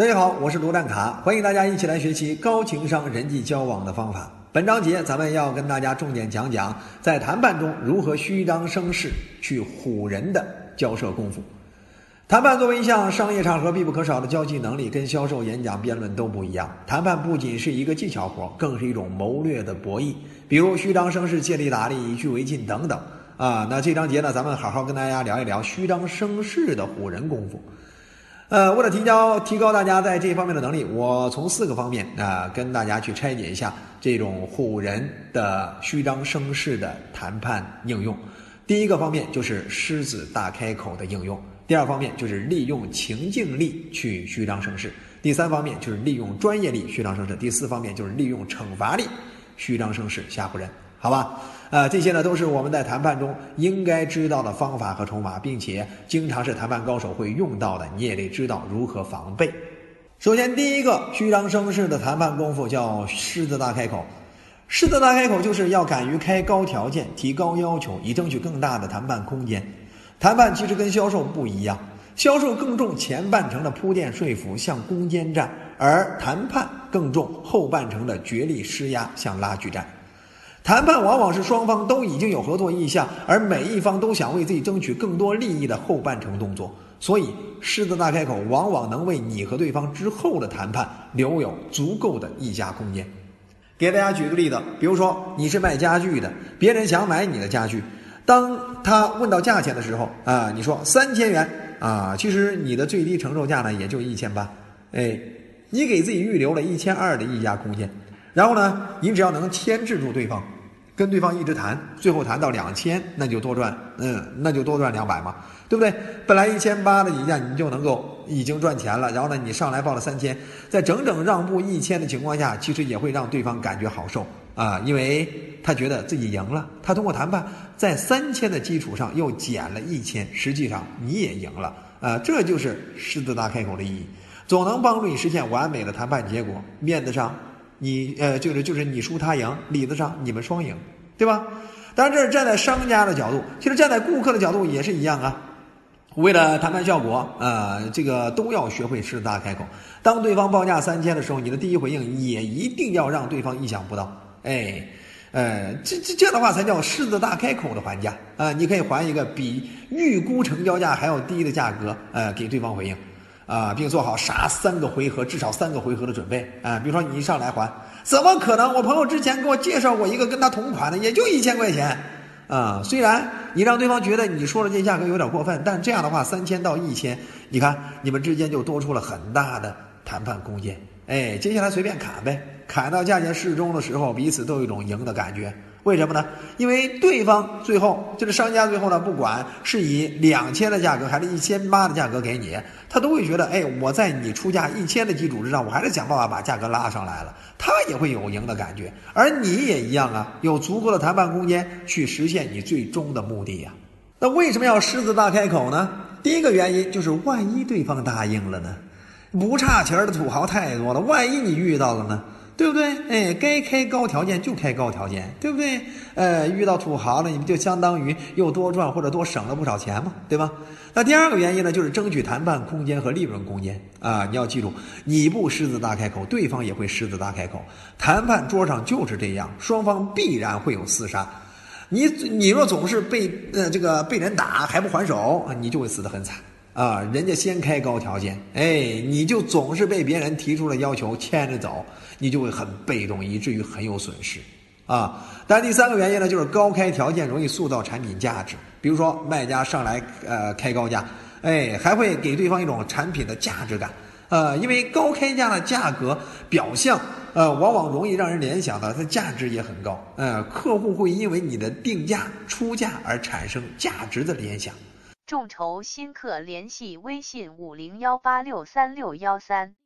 大家好，我是罗占卡，欢迎大家一起来学习高情商人际交往的方法。本章节咱们要跟大家重点讲讲，在谈判中如何虚张声势去唬人的交涉功夫。谈判作为一项商业场合必不可少的交际能力，跟销售、演讲、辩论都不一样。谈判不仅是一个技巧活，更是一种谋略的博弈。比如虚张声势、借力打力、以据为进等等。啊，那这章节呢，咱们好好跟大家聊一聊虚张声势的唬人功夫。呃，为了提高提高大家在这方面的能力，我从四个方面啊跟大家去拆解一下这种唬人的虚张声势的谈判应用。第一个方面就是狮子大开口的应用；第二方面就是利用情境力去虚张声势；第三方面就是利用专业力虚张声势；第四方面就是利用惩罚力虚张声势吓唬人。好吧，啊，这些呢都是我们在谈判中应该知道的方法和筹码，并且经常是谈判高手会用到的，你也得知道如何防备。首先，第一个虚张声势的谈判功夫叫狮子大开口。狮子大开口就是要敢于开高条件、提高要求，以争取更大的谈判空间。谈判其实跟销售不一样，销售更重前半程的铺垫说服，像攻坚战；而谈判更重后半程的角力施压，像拉锯战。谈判往往是双方都已经有合作意向，而每一方都想为自己争取更多利益的后半程动作。所以，狮子大开口往往能为你和对方之后的谈判留有足够的议价空间。给大家举个例子，比如说你是卖家具的，别人想买你的家具，当他问到价钱的时候，啊，你说三千元，啊，其实你的最低承受价呢也就一千八，哎，你给自己预留了一千二的议价空间。然后呢，你只要能牵制住对方，跟对方一直谈，最后谈到两千，那就多赚，嗯，那就多赚两百嘛，对不对？本来一千八的议价，你就能够已经赚钱了。然后呢，你上来报了三千，在整整让步一千的情况下，其实也会让对方感觉好受啊，因为他觉得自己赢了。他通过谈判，在三千的基础上又减了一千，实际上你也赢了啊，这就是狮子大开口的意义，总能帮助你实现完美的谈判结果，面子上。你呃，就是就是你输他赢，理子上你们双赢，对吧？当然这是站在商家的角度，其实站在顾客的角度也是一样啊。为了谈判效果，呃，这个都要学会狮子大开口。当对方报价三千的时候，你的第一回应也一定要让对方意想不到。哎，呃，这这这样的话才叫狮子大开口的还价啊！你可以还一个比预估成交价还要低的价格，呃，给对方回应。啊，并做好杀三个回合，至少三个回合的准备啊！比如说你一上来还，怎么可能？我朋友之前给我介绍过一个跟他同款的，也就一千块钱啊。虽然你让对方觉得你说的这价格有点过分，但这样的话，三千到一千，你看你们之间就多出了很大的谈判空间。哎，接下来随便砍呗，砍到价钱适中的时候，彼此都有一种赢的感觉。为什么呢？因为对方最后就是商家最后呢，不管是以两千的价格还是一千八的价格给你，他都会觉得，哎，我在你出价一千的基础之上，我还是想办法把价格拉上来了，他也会有赢的感觉，而你也一样啊，有足够的谈判空间去实现你最终的目的呀。那为什么要狮子大开口呢？第一个原因就是万一对方答应了呢？不差钱的土豪太多了，万一你遇到了呢？对不对？哎，该开高条件就开高条件，对不对？呃，遇到土豪了，你们就相当于又多赚或者多省了不少钱嘛，对吧？那第二个原因呢，就是争取谈判空间和利润空间啊！你要记住，你不狮子大开口，对方也会狮子大开口。谈判桌上就是这样，双方必然会有厮杀。你你若总是被呃这个被人打还不还手，你就会死得很惨。啊，人家先开高条件，哎，你就总是被别人提出了要求牵着走，你就会很被动，以至于很有损失，啊。但第三个原因呢，就是高开条件容易塑造产品价值。比如说，卖家上来呃开高价，哎，还会给对方一种产品的价值感，呃，因为高开价的价格表象，呃，往往容易让人联想到它价值也很高，呃，客户会因为你的定价出价而产生价值的联想。众筹新客联系微信五零幺八六三六幺三。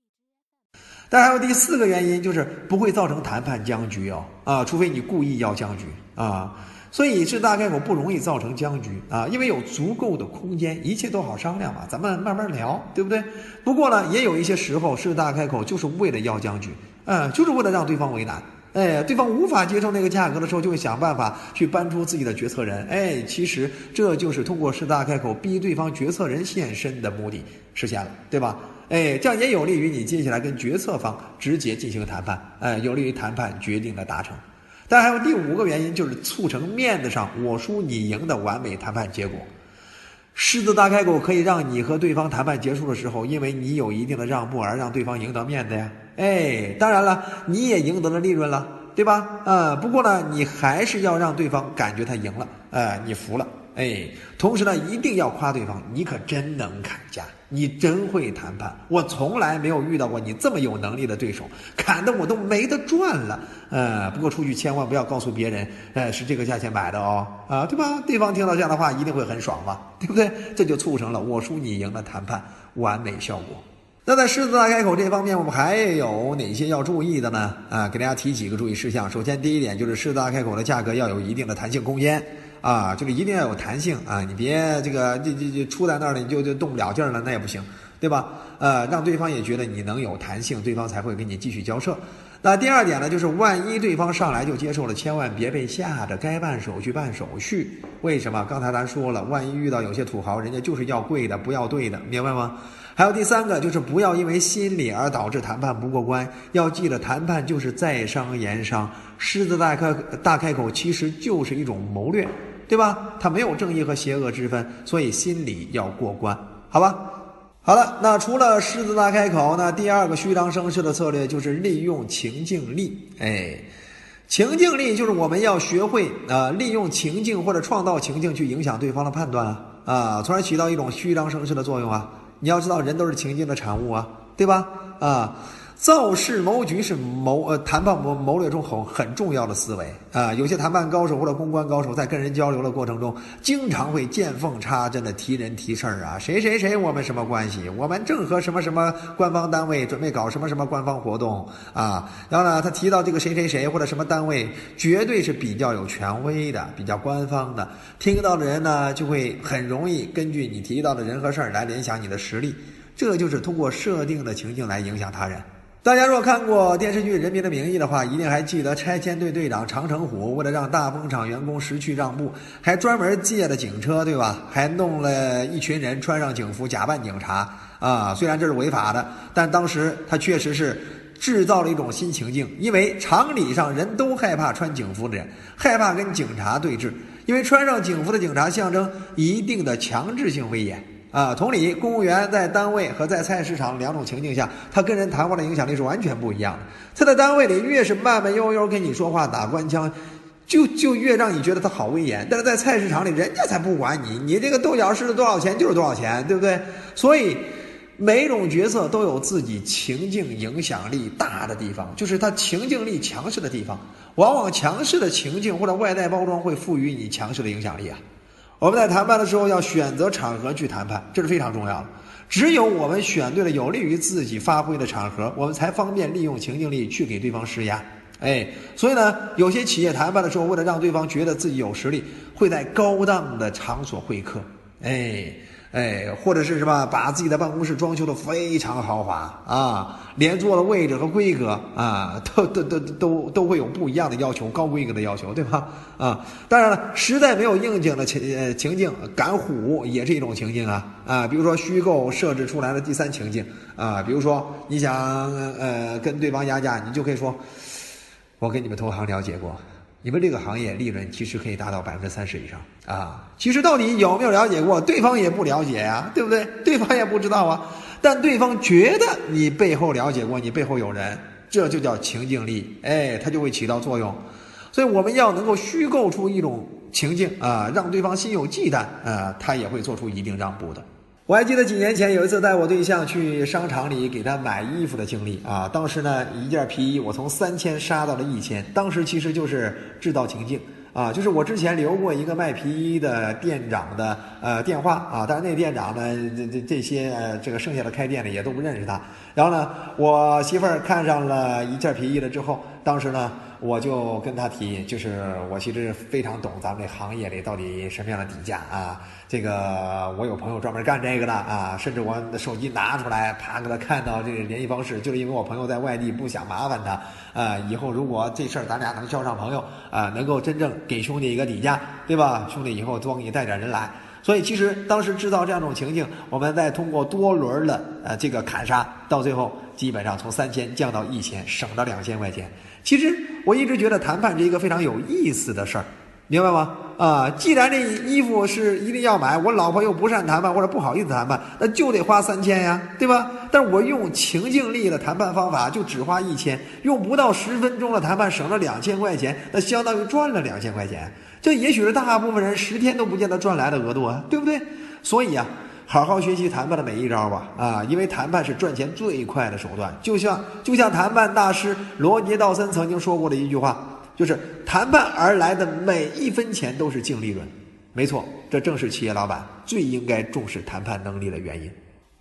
但还有第四个原因，就是不会造成谈判僵局哦啊，除非你故意要僵局啊。所以是大开口不容易造成僵局啊，因为有足够的空间，一切都好商量嘛，咱们慢慢聊，对不对？不过呢，也有一些时候是大开口就是为了要僵局，嗯，就是为了让对方为难。哎，对方无法接受那个价格的时候，就会想办法去搬出自己的决策人。哎，其实这就是通过狮子大开口逼对方决策人现身的目的实现了，对吧？哎，这样也有利于你接下来跟决策方直接进行谈判，哎，有利于谈判决定的达成。但还有第五个原因，就是促成面子上我输你赢的完美谈判结果。狮子大开口可以让你和对方谈判结束的时候，因为你有一定的让步而让对方赢得面子呀。哎，当然了，你也赢得了利润了，对吧？啊，不过呢，你还是要让对方感觉他赢了，呃，你服了。哎，同时呢，一定要夸对方，你可真能砍价，你真会谈判。我从来没有遇到过你这么有能力的对手，砍的我都没得赚了。呃，不过出去千万不要告诉别人，呃，是这个价钱买的哦，啊，对吧？对方听到这样的话一定会很爽嘛，对不对？这就促成了我输你赢的谈判完美效果。那在狮子大开口这方面，我们还有哪些要注意的呢？啊，给大家提几个注意事项。首先，第一点就是狮子大开口的价格要有一定的弹性空间。啊，就是一定要有弹性啊！你别这个这这这出在那儿了，你就就动不了劲儿了，那也不行，对吧？呃，让对方也觉得你能有弹性，对方才会跟你继续交涉。那第二点呢，就是万一对方上来就接受了，千万别被吓着，该办手续办手续。为什么？刚才咱说了，万一遇到有些土豪，人家就是要贵的，不要对的，明白吗？还有第三个，就是不要因为心理而导致谈判不过关。要记得，谈判就是在商言商，狮子大开大开口，其实就是一种谋略。对吧？他没有正义和邪恶之分，所以心理要过关，好吧？好了，那除了狮子大开口，那第二个虚张声势的策略就是利用情境力。哎，情境力就是我们要学会啊，利用情境或者创造情境去影响对方的判断啊，啊，从而起到一种虚张声势的作用啊。你要知道，人都是情境的产物啊，对吧？啊。造势谋局是谋呃谈判谋谋略中很很重要的思维啊，有些谈判高手或者公关高手在跟人交流的过程中，经常会见缝插针的提人提事儿啊，谁谁谁我们什么关系？我们正和什么什么官方单位准备搞什么什么官方活动啊，然后呢，他提到这个谁谁谁或者什么单位，绝对是比较有权威的，比较官方的，听到的人呢就会很容易根据你提到的人和事儿来联想你的实力，这就是通过设定的情境来影响他人。大家若看过电视剧《人民的名义》的话，一定还记得拆迁队队长长城虎为了让大风厂员工识趣让步，还专门借了警车，对吧？还弄了一群人穿上警服假扮警察啊！虽然这是违法的，但当时他确实是制造了一种新情境，因为常理上人都害怕穿警服的人，害怕跟警察对峙，因为穿上警服的警察象征一定的强制性威严。啊，同理，公务员在单位和在菜市场两种情境下，他跟人谈话的影响力是完全不一样的。他在单位里越是慢慢悠悠跟你说话打官腔，就就越让你觉得他好威严。但是在菜市场里，人家才不管你，你这个豆角是多少钱就是多少钱，对不对？所以，每种角色都有自己情境影响力大的地方，就是他情境力强势的地方。往往强势的情境或者外在包装会赋予你强势的影响力啊。我们在谈判的时候要选择场合去谈判，这是非常重要的。只有我们选对了有利于自己发挥的场合，我们才方便利用情境力去给对方施压。哎，所以呢，有些企业谈判的时候，为了让对方觉得自己有实力，会在高档的场所会客。哎。哎，或者是什么，把自己的办公室装修的非常豪华啊，连坐的位置和规格啊，都都都都都会有不一样的要求，高规格的要求，对吧？啊，当然了，实在没有应景的情情境，赶虎也是一种情境啊啊，比如说虚构设置出来的第三情境啊，比如说你想呃跟对方压价，你就可以说，我跟你们同行了解过。你们这个行业利润其实可以达到百分之三十以上啊！其实到底有没有了解过？对方也不了解呀，对不对？对方也不知道啊。但对方觉得你背后了解过，你背后有人，这就叫情境力，哎，它就会起到作用。所以我们要能够虚构出一种情境啊，让对方心有忌惮啊，他也会做出一定让步的。我还记得几年前有一次带我对象去商场里给他买衣服的经历啊，当时呢一件皮衣我从三千杀到了一千，当时其实就是制造情境啊，就是我之前留过一个卖皮衣的店长的呃电话啊，但是那店长呢这这这些呃这个剩下的开店的也都不认识他，然后呢我媳妇儿看上了一件皮衣了之后，当时呢。我就跟他提，就是我其实非常懂咱们这行业里到底什么样的底价啊。这个我有朋友专门干这个的啊，甚至我手机拿出来，啪给他看到这个联系方式，就是因为我朋友在外地不想麻烦他啊。以后如果这事儿咱俩能交上朋友啊，能够真正给兄弟一个底价，对吧？兄弟以后多给你带点人来。所以其实当时制造这样一种情境，我们再通过多轮的呃这个砍杀，到最后基本上从三千降到一千，省了两千块钱。其实我一直觉得谈判是一个非常有意思的事儿。明白吗？啊，既然这衣服是一定要买，我老婆又不善谈判或者不好意思谈判，那就得花三千呀，对吧？但是我用情境力的谈判方法就只花一千，用不到十分钟的谈判省了两千块钱，那相当于赚了两千块钱。这也许是大部分人十天都不见得赚来的额度啊，对不对？所以啊，好好学习谈判的每一招吧，啊，因为谈判是赚钱最快的手段。就像就像谈判大师罗杰·道森曾经说过的一句话。就是谈判而来的每一分钱都是净利润，没错，这正是企业老板最应该重视谈判能力的原因。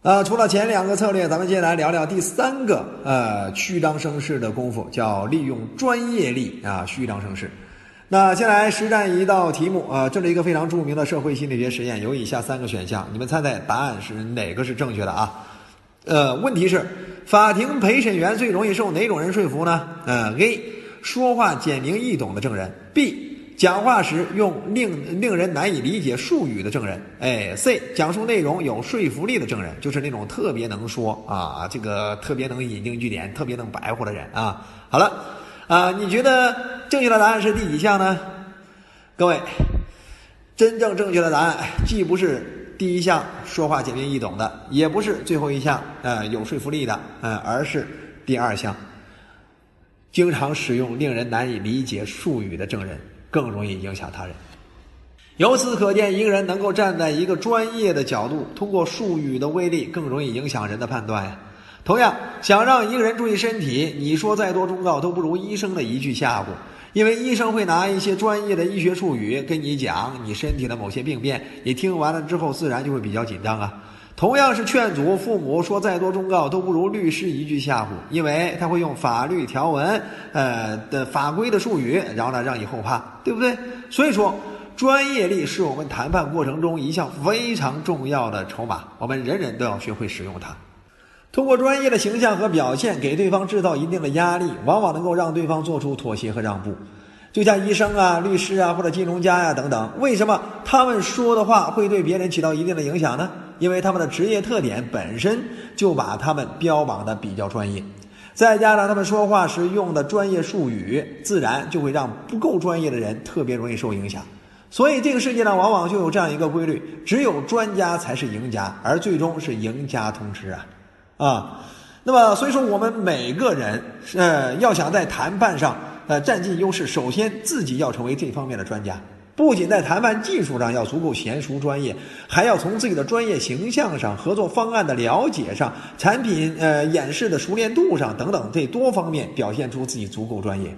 呃，除了前两个策略，咱们接下来聊聊第三个呃虚张声势的功夫，叫利用专业力啊虚张声势。那先来实战一道题目啊，这是一个非常著名的社会心理学实验，有以下三个选项，你们猜猜答案是哪个是正确的啊？呃，问题是法庭陪审员最容易受哪种人说服呢？呃，A。说话简明易懂的证人，B 讲话时用令令人难以理解术语的证人，哎，C 讲述内容有说服力的证人，就是那种特别能说啊，这个特别能引经据典、特别能白活的人啊。好了，啊，你觉得正确的答案是第几项呢？各位，真正正确的答案既不是第一项说话简明易懂的，也不是最后一项呃有说服力的，嗯，而是第二项。经常使用令人难以理解术语的证人，更容易影响他人。由此可见，一个人能够站在一个专业的角度，通过术语的威力，更容易影响人的判断呀。同样，想让一个人注意身体，你说再多忠告都不如医生的一句吓唬，因为医生会拿一些专业的医学术语跟你讲你身体的某些病变，你听完了之后，自然就会比较紧张啊。同样是劝阻，父母说再多忠告都不如律师一句吓唬，因为他会用法律条文，呃的法规的术语，然后呢让你后怕，对不对？所以说，专业力是我们谈判过程中一项非常重要的筹码，我们人人都要学会使用它。通过专业的形象和表现，给对方制造一定的压力，往往能够让对方做出妥协和让步。就像医生啊、律师啊或者金融家呀等等，为什么他们说的话会对别人起到一定的影响呢？因为他们的职业特点本身就把他们标榜的比较专业，再加上他们说话时用的专业术语，自然就会让不够专业的人特别容易受影响。所以这个世界上往往就有这样一个规律：只有专家才是赢家，而最终是赢家通吃啊！啊，那么所以说我们每个人呃要想在谈判上呃占尽优势，首先自己要成为这方面的专家。不仅在谈判技术上要足够娴熟专业，还要从自己的专业形象上、合作方案的了解上、产品呃演示的熟练度上等等这多方面表现出自己足够专业。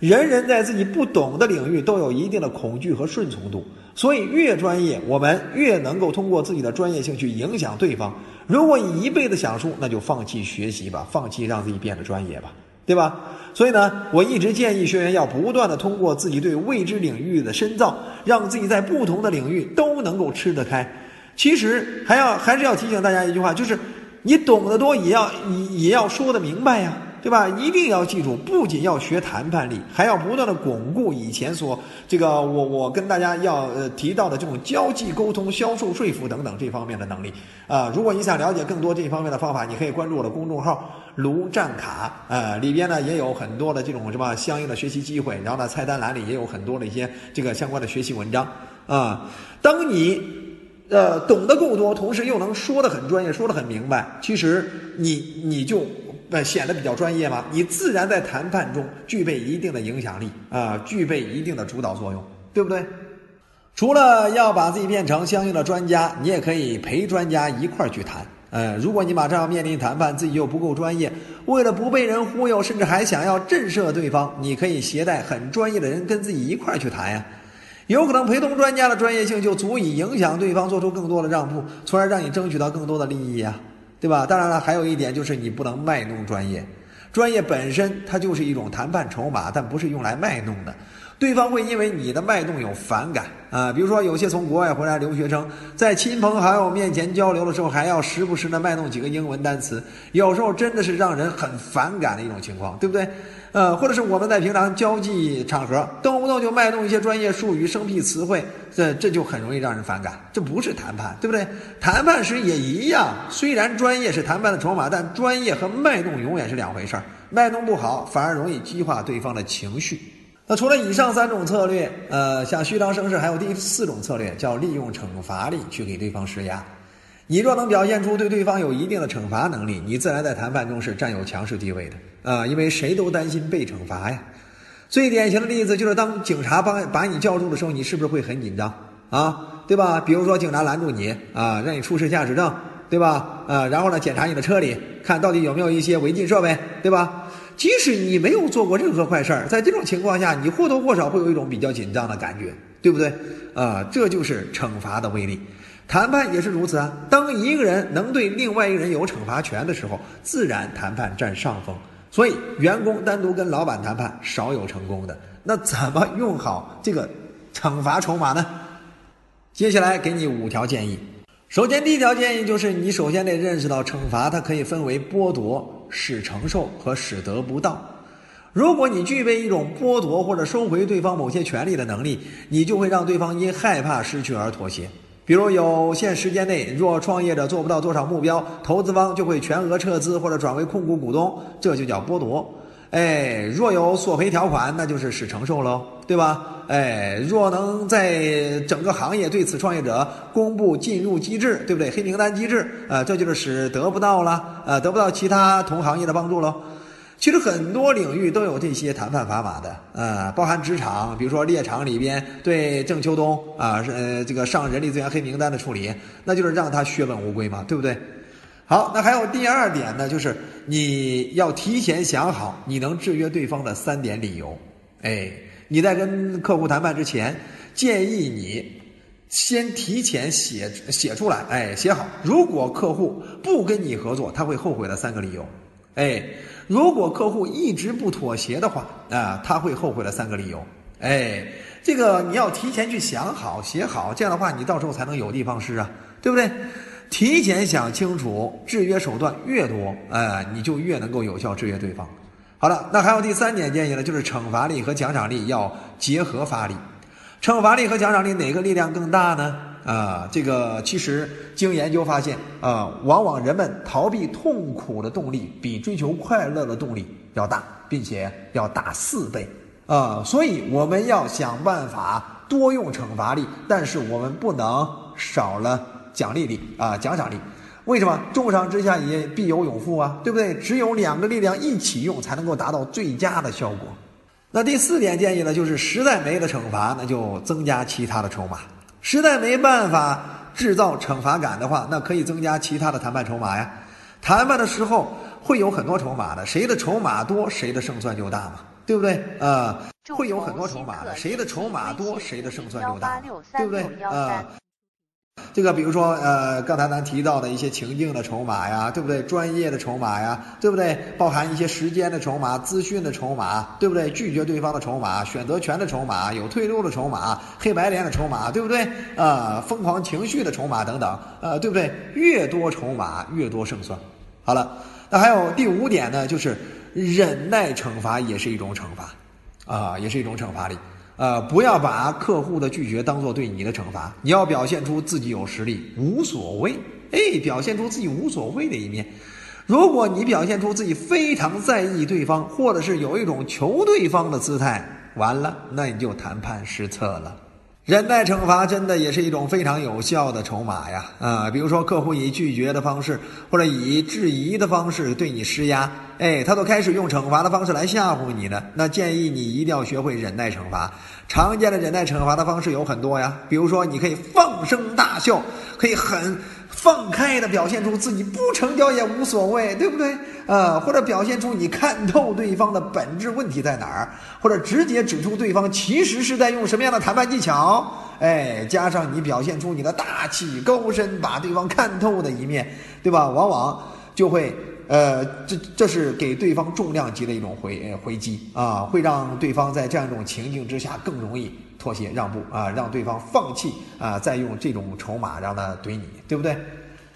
人人在自己不懂的领域都有一定的恐惧和顺从度，所以越专业，我们越能够通过自己的专业性去影响对方。如果你一辈子想输，那就放弃学习吧，放弃让自己变得专业吧。对吧？所以呢，我一直建议学员要不断的通过自己对未知领域的深造，让自己在不同的领域都能够吃得开。其实还要还是要提醒大家一句话，就是你懂得多，也要也也要说得明白呀。对吧？一定要记住，不仅要学谈判力，还要不断的巩固以前所这个我我跟大家要呃提到的这种交际沟通、销售说服等等这方面的能力啊。如果你想了解更多这方面的方法，你可以关注我的公众号“卢占卡”啊，里边呢也有很多的这种什么相应的学习机会，然后呢菜单栏里也有很多的一些这个相关的学习文章啊。当你呃懂得够多，同时又能说的很专业，说的很明白，其实你你就。那显得比较专业嘛，你自然在谈判中具备一定的影响力啊，具备一定的主导作用，对不对？除了要把自己变成相应的专家，你也可以陪专家一块儿去谈。呃，如果你马上要面临谈判，自己又不够专业，为了不被人忽悠，甚至还想要震慑对方，你可以携带很专业的人跟自己一块儿去谈呀。有可能陪同专家的专业性就足以影响对方做出更多的让步，从而让你争取到更多的利益呀。对吧？当然了，还有一点就是你不能卖弄专业，专业本身它就是一种谈判筹码，但不是用来卖弄的。对方会因为你的脉动有反感啊。比如说，有些从国外回来留学生，在亲朋好友面前交流的时候，还要时不时的卖弄几个英文单词，有时候真的是让人很反感的一种情况，对不对？呃，或者是我们在平常交际场合，动不动就卖弄一些专业术语、生僻词汇，这这就很容易让人反感。这不是谈判，对不对？谈判时也一样，虽然专业是谈判的筹码，但专业和卖弄永远是两回事儿。卖弄不好，反而容易激化对方的情绪。那除了以上三种策略，呃，像虚张声势，还有第四种策略，叫利用惩罚力去给对方施压。你若能表现出对对方有一定的惩罚能力，你自然在谈判中是占有强势地位的。啊，因为谁都担心被惩罚呀。最典型的例子就是，当警察帮把你叫住的时候，你是不是会很紧张啊？对吧？比如说，警察拦住你啊，让你出示驾驶证，对吧？呃，然后呢，检查你的车里，看到底有没有一些违禁设备，对吧？即使你没有做过任何坏事儿，在这种情况下，你或多或少会有一种比较紧张的感觉，对不对？啊，这就是惩罚的威力。谈判也是如此啊。当一个人能对另外一个人有惩罚权的时候，自然谈判占上风。所以，员工单独跟老板谈判少有成功的。那怎么用好这个惩罚筹码呢？接下来给你五条建议。首先，第一条建议就是，你首先得认识到，惩罚它可以分为剥夺、使承受和使得不到。如果你具备一种剥夺或者收回对方某些权利的能力，你就会让对方因害怕失去而妥协。比如有限时间内，若创业者做不到多少目标，投资方就会全额撤资或者转为控股股东，这就叫剥夺。哎，若有索赔条款，那就是使承受喽，对吧？哎，若能在整个行业对此创业者公布进入机制，对不对？黑名单机制，啊，这就是使得不到了，啊，得不到其他同行业的帮助喽。其实很多领域都有这些谈判砝码的，呃，包含职场，比如说猎场里边对郑秋冬啊，是呃这个上人力资源黑名单的处理，那就是让他血本无归嘛，对不对？好，那还有第二点呢，就是你要提前想好你能制约对方的三点理由。哎，你在跟客户谈判之前，建议你先提前写写出来，哎，写好，如果客户不跟你合作，他会后悔的三个理由。哎。如果客户一直不妥协的话，啊，他会后悔的三个理由。哎，这个你要提前去想好、写好，这样的话你到时候才能有的放矢啊，对不对？提前想清楚，制约手段越多，哎，你就越能够有效制约对方。好了，那还有第三点建议呢，就是惩罚力和奖赏力要结合发力。惩罚力和奖赏力哪个力量更大呢？啊，这个其实经研究发现啊，往往人们逃避痛苦的动力比追求快乐的动力要大，并且要大四倍啊。所以我们要想办法多用惩罚力，但是我们不能少了奖励力啊，奖赏力。为什么？重赏之下也必有勇夫啊，对不对？只有两个力量一起用，才能够达到最佳的效果。那第四点建议呢，就是实在没了惩罚，那就增加其他的筹码。实在没办法制造惩罚感的话，那可以增加其他的谈判筹码呀。谈判的时候会有很多筹码的，谁的筹码多，谁的胜算就大嘛，对不对？啊，会有很多筹码的，谁的筹码多，谁的胜算就大，对不对？啊。这个比如说，呃，刚才咱提到的一些情境的筹码呀，对不对？专业的筹码呀，对不对？包含一些时间的筹码、资讯的筹码，对不对？拒绝对方的筹码、选择权的筹码、有退路的筹码、黑白脸的筹码，对不对？啊，疯狂情绪的筹码等等，呃，对不对？越多筹码越多胜算。好了，那还有第五点呢，就是忍耐惩罚也是一种惩罚，啊，也是一种惩罚力。呃，不要把客户的拒绝当做对你的惩罚，你要表现出自己有实力，无所谓。哎，表现出自己无所谓的一面。如果你表现出自己非常在意对方，或者是有一种求对方的姿态，完了，那你就谈判失策了。忍耐惩罚真的也是一种非常有效的筹码呀！啊，比如说客户以拒绝的方式，或者以质疑的方式对你施压，哎，他都开始用惩罚的方式来吓唬你了。那建议你一定要学会忍耐惩罚。常见的忍耐惩罚的方式有很多呀，比如说你可以放声大笑，可以很。放开的表现出自己不成交也无所谓，对不对？呃，或者表现出你看透对方的本质问题在哪儿，或者直接指出对方其实是在用什么样的谈判技巧，哎，加上你表现出你的大气高深，把对方看透的一面，对吧？往往就会呃，这这是给对方重量级的一种回回击啊，会让对方在这样一种情境之下更容易妥协让步啊，让对方放弃啊，再用这种筹码让他怼你，对不对？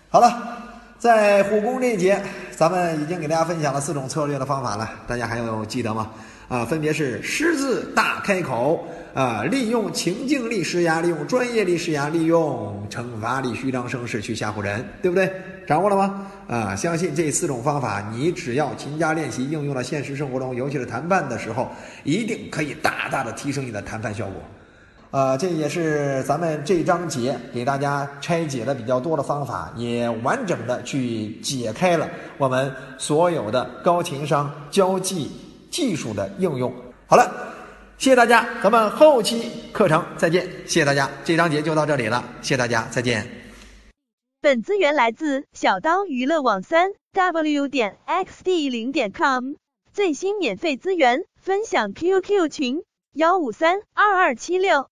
好了，在虎攻这一节，咱们已经给大家分享了四种策略的方法了，大家还有记得吗？啊，分别是狮子大开口啊，利用情境力施压，利用专业力施压，利用惩罚力虚张声势去吓唬人，对不对？掌握了吗？啊，相信这四种方法，你只要勤加练习，应用到现实生活中，尤其是谈判的时候，一定可以大大的提升你的谈判效果。呃，这也是咱们这章节给大家拆解的比较多的方法，也完整的去解开了我们所有的高情商交际技术的应用。好了，谢谢大家，咱们后期课程再见。谢谢大家，这章节就到这里了，谢谢大家，再见。本资源来自小刀娱乐网三 w 点 xd 零点 com 最新免费资源分享 QQ 群幺五三二二七六。